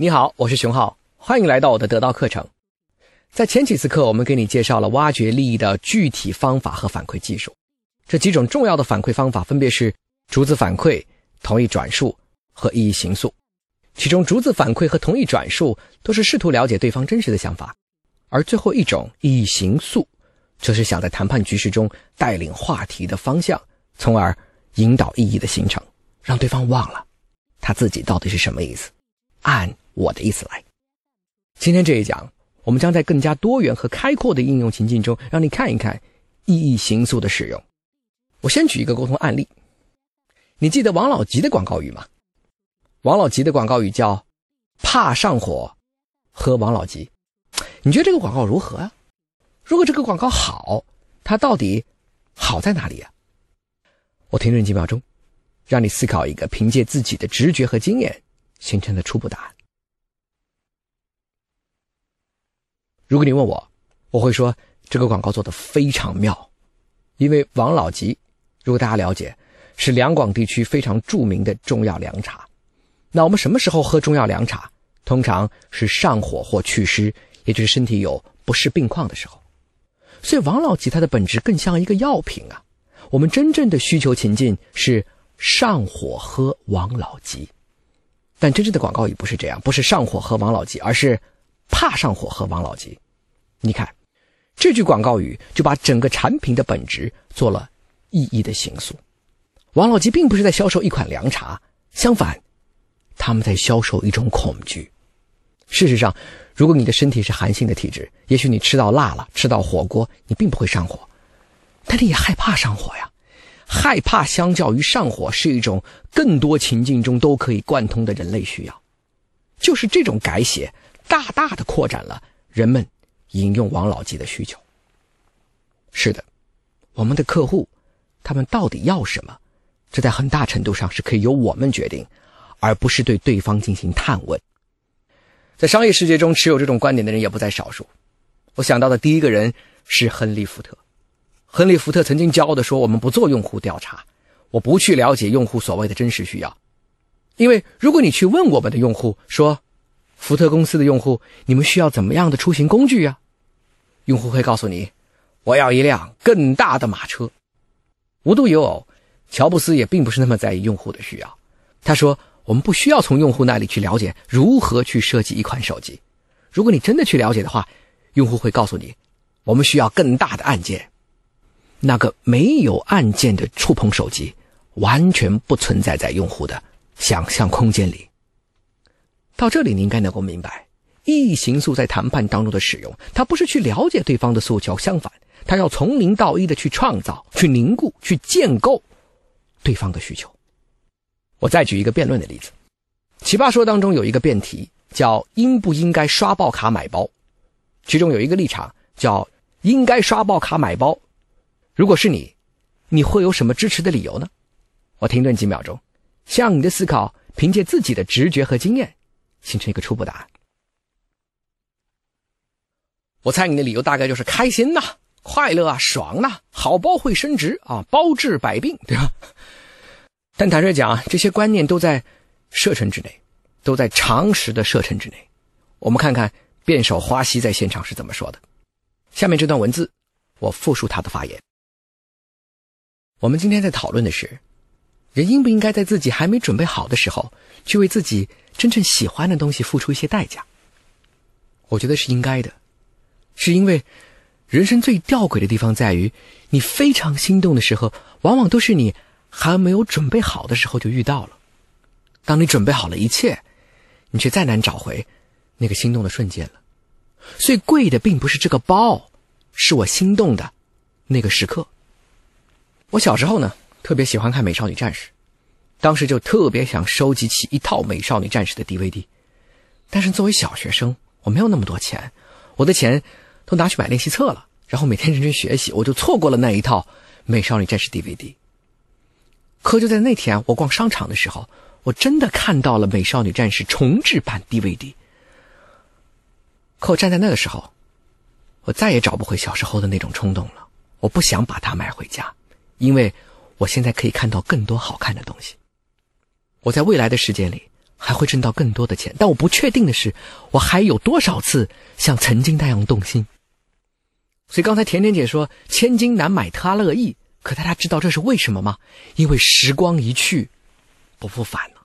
你好，我是熊浩，欢迎来到我的得到课程。在前几次课，我们给你介绍了挖掘利益的具体方法和反馈技术。这几种重要的反馈方法分别是逐字反馈、同意转述和意义形塑。其中，逐字反馈和同意转述都是试图了解对方真实的想法，而最后一种意义形塑，则是想在谈判局势中带领话题的方向，从而引导意义的形成，让对方忘了他自己到底是什么意思。按我的意思来。今天这一讲，我们将在更加多元和开阔的应用情境中，让你看一看意义形塑的使用。我先举一个沟通案例。你记得王老吉的广告语吗？王老吉的广告语叫“怕上火，喝王老吉”。你觉得这个广告如何啊？如果这个广告好，它到底好在哪里啊？我停顿几秒钟，让你思考一个凭借自己的直觉和经验。形成的初步答案。如果你问我，我会说这个广告做的非常妙，因为王老吉，如果大家了解，是两广地区非常著名的中药凉茶。那我们什么时候喝中药凉茶？通常是上火或祛湿，也就是身体有不适病况的时候。所以王老吉它的本质更像一个药品啊。我们真正的需求情境是上火喝王老吉。但真正的广告语不是这样，不是上火喝王老吉，而是怕上火喝王老吉。你看，这句广告语就把整个产品的本质做了意义的形塑。王老吉并不是在销售一款凉茶，相反，他们在销售一种恐惧。事实上，如果你的身体是寒性的体质，也许你吃到辣了，吃到火锅，你并不会上火，但你也害怕上火呀。害怕相较于上火是一种更多情境中都可以贯通的人类需要，就是这种改写大大的扩展了人们引用王老吉的需求。是的，我们的客户他们到底要什么，这在很大程度上是可以由我们决定，而不是对对方进行探问。在商业世界中持有这种观点的人也不在少数。我想到的第一个人是亨利·福特。亨利·福特曾经骄傲地说：“我们不做用户调查，我不去了解用户所谓的真实需要，因为如果你去问我们的用户说，福特公司的用户，你们需要怎么样的出行工具呀？用户会告诉你，我要一辆更大的马车。无独有偶，乔布斯也并不是那么在意用户的需要。他说，我们不需要从用户那里去了解如何去设计一款手机。如果你真的去了解的话，用户会告诉你，我们需要更大的按键。”那个没有按键的触碰手机，完全不存在在用户的想象空间里。到这里，你应该能够明白，异形塑在谈判当中的使用，它不是去了解对方的诉求，相反，它要从零到一的去创造、去凝固、去建构对方的需求。我再举一个辩论的例子，《奇葩说》当中有一个辩题叫“应不应该刷爆卡买包”，其中有一个立场叫“应该刷爆卡买包”。如果是你，你会有什么支持的理由呢？我停顿几秒钟，向你的思考，凭借自己的直觉和经验，形成一个初步答案。我猜你的理由大概就是开心呐、快乐啊、爽呐，好包会升值啊，包治百病，对吧？但坦率讲，这些观念都在射程之内，都在常识的射程之内。我们看看辩手花溪在现场是怎么说的。下面这段文字，我复述他的发言。我们今天在讨论的是，人应不应该在自己还没准备好的时候，去为自己真正喜欢的东西付出一些代价？我觉得是应该的，是因为人生最吊诡的地方在于，你非常心动的时候，往往都是你还没有准备好的时候就遇到了。当你准备好了一切，你却再难找回那个心动的瞬间了。所以贵的并不是这个包，是我心动的那个时刻。我小时候呢，特别喜欢看《美少女战士》，当时就特别想收集起一套《美少女战士》的 DVD。但是作为小学生，我没有那么多钱，我的钱都拿去买练习册了，然后每天认真学习，我就错过了那一套《美少女战士》DVD。可就在那天，我逛商场的时候，我真的看到了《美少女战士》重制版 DVD。可我站在那个时候，我再也找不回小时候的那种冲动了。我不想把它买回家。因为我现在可以看到更多好看的东西。我在未来的时间里还会挣到更多的钱，但我不确定的是，我还有多少次像曾经那样动心。所以刚才甜甜姐说“千金难买他乐意”，可大家知道这是为什么吗？因为时光一去，不复返了。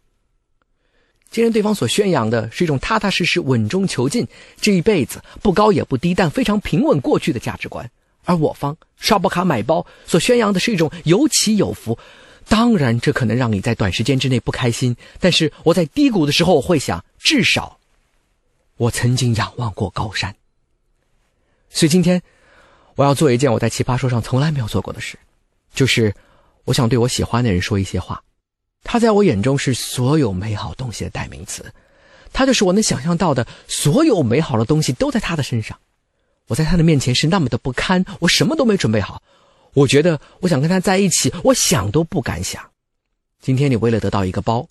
既然对方所宣扬的是一种踏踏实实、稳中求进，这一辈子不高也不低，但非常平稳过去的价值观；而我方刷不卡买包所宣扬的是一种有起有伏。当然，这可能让你在短时间之内不开心，但是我在低谷的时候，我会想，至少我曾经仰望过高山。所以今天，我要做一件我在奇葩说上从来没有做过的事，就是我想对我喜欢的人说一些话。他在我眼中是所有美好东西的代名词，他就是我能想象到的所有美好的东西都在他的身上。我在他的面前是那么的不堪，我什么都没准备好。我觉得我想跟他在一起，我想都不敢想。今天你为了得到一个包，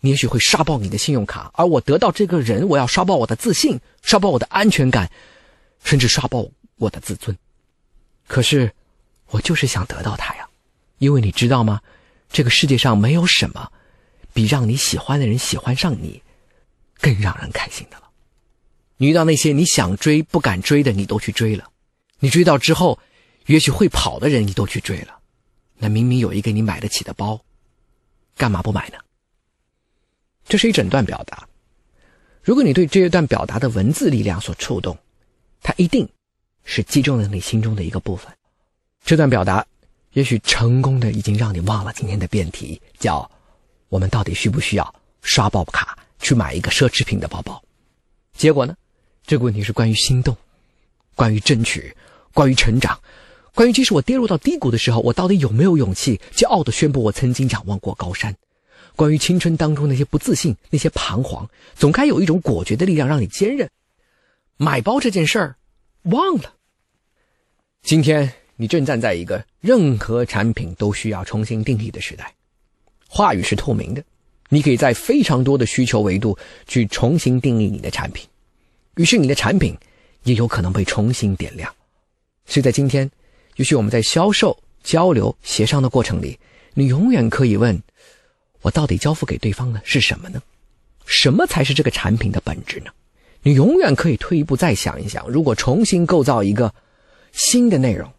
你也许会刷爆你的信用卡，而我得到这个人，我要刷爆我的自信，刷爆我的安全感，甚至刷爆我的自尊。可是，我就是想得到他呀，因为你知道吗？这个世界上没有什么比让你喜欢的人喜欢上你更让人开心的了。你遇到那些你想追不敢追的，你都去追了，你追到之后。也许会跑的人你都去追了，那明明有一个你买得起的包，干嘛不买呢？这是一整段表达。如果你对这一段表达的文字力量所触动，它一定是击中了你心中的一个部分。这段表达也许成功的已经让你忘了今天的辩题，叫我们到底需不需要刷爆卡去买一个奢侈品的包包？结果呢？这个问题是关于心动，关于争取，关于成长。关于即使我跌入到低谷的时候，我到底有没有勇气骄傲的宣布我曾经仰望过高山？关于青春当中那些不自信、那些彷徨，总该有一种果决的力量让你坚韧。买包这件事儿，忘了。今天你正站在一个任何产品都需要重新定义的时代，话语是透明的，你可以在非常多的需求维度去重新定义你的产品，于是你的产品也有可能被重新点亮。所以在今天。也许我们在销售、交流、协商的过程里，你永远可以问：我到底交付给对方的是什么呢？什么才是这个产品的本质呢？你永远可以退一步再想一想：如果重新构造一个新的内容，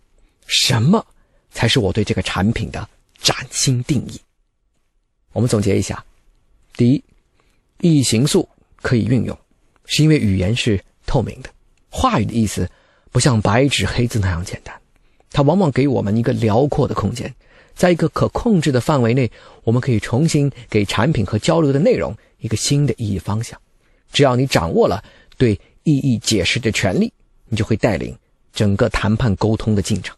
什么才是我对这个产品的崭新定义？我们总结一下：第一，意义形素可以运用，是因为语言是透明的，话语的意思不像白纸黑字那样简单。它往往给我们一个辽阔的空间，在一个可控制的范围内，我们可以重新给产品和交流的内容一个新的意义方向。只要你掌握了对意义解释的权利，你就会带领整个谈判沟通的进程。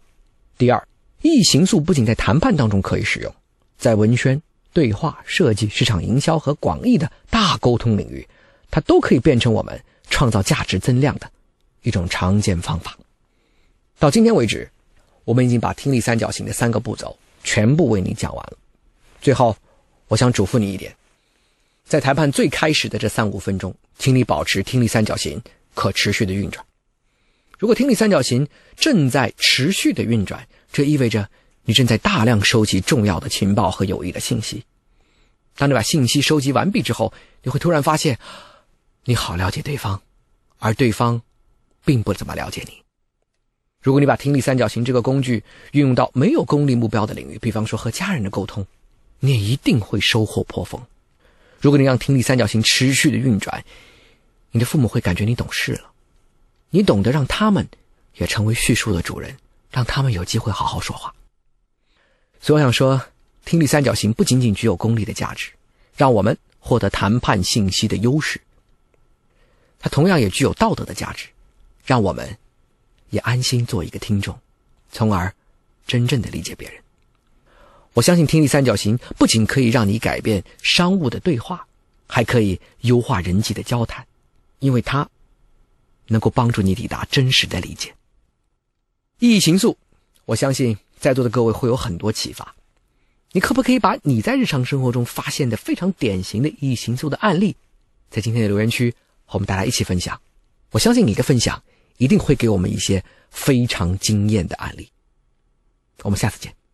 第二，意义形塑不仅在谈判当中可以使用，在文宣、对话、设计、市场营销和广义的大沟通领域，它都可以变成我们创造价值增量的一种常见方法。到今天为止。我们已经把听力三角形的三个步骤全部为你讲完了。最后，我想嘱咐你一点，在谈判最开始的这三五分钟，请你保持听力三角形可持续的运转。如果听力三角形正在持续的运转，这意味着你正在大量收集重要的情报和有益的信息。当你把信息收集完毕之后，你会突然发现，你好了解对方，而对方并不怎么了解你。如果你把听力三角形这个工具运用到没有功利目标的领域，比方说和家人的沟通，你也一定会收获颇丰。如果你让听力三角形持续的运转，你的父母会感觉你懂事了，你懂得让他们也成为叙述的主人，让他们有机会好好说话。所以我想说，听力三角形不仅仅具有功利的价值，让我们获得谈判信息的优势，它同样也具有道德的价值，让我们。也安心做一个听众，从而真正的理解别人。我相信听力三角形不仅可以让你改变商务的对话，还可以优化人际的交谈，因为它能够帮助你抵达真实的理解。意义形塑，我相信在座的各位会有很多启发。你可不可以把你在日常生活中发现的非常典型的意义形塑的案例，在今天的留言区和我们大家一起分享？我相信你的分享。一定会给我们一些非常惊艳的案例。我们下次见。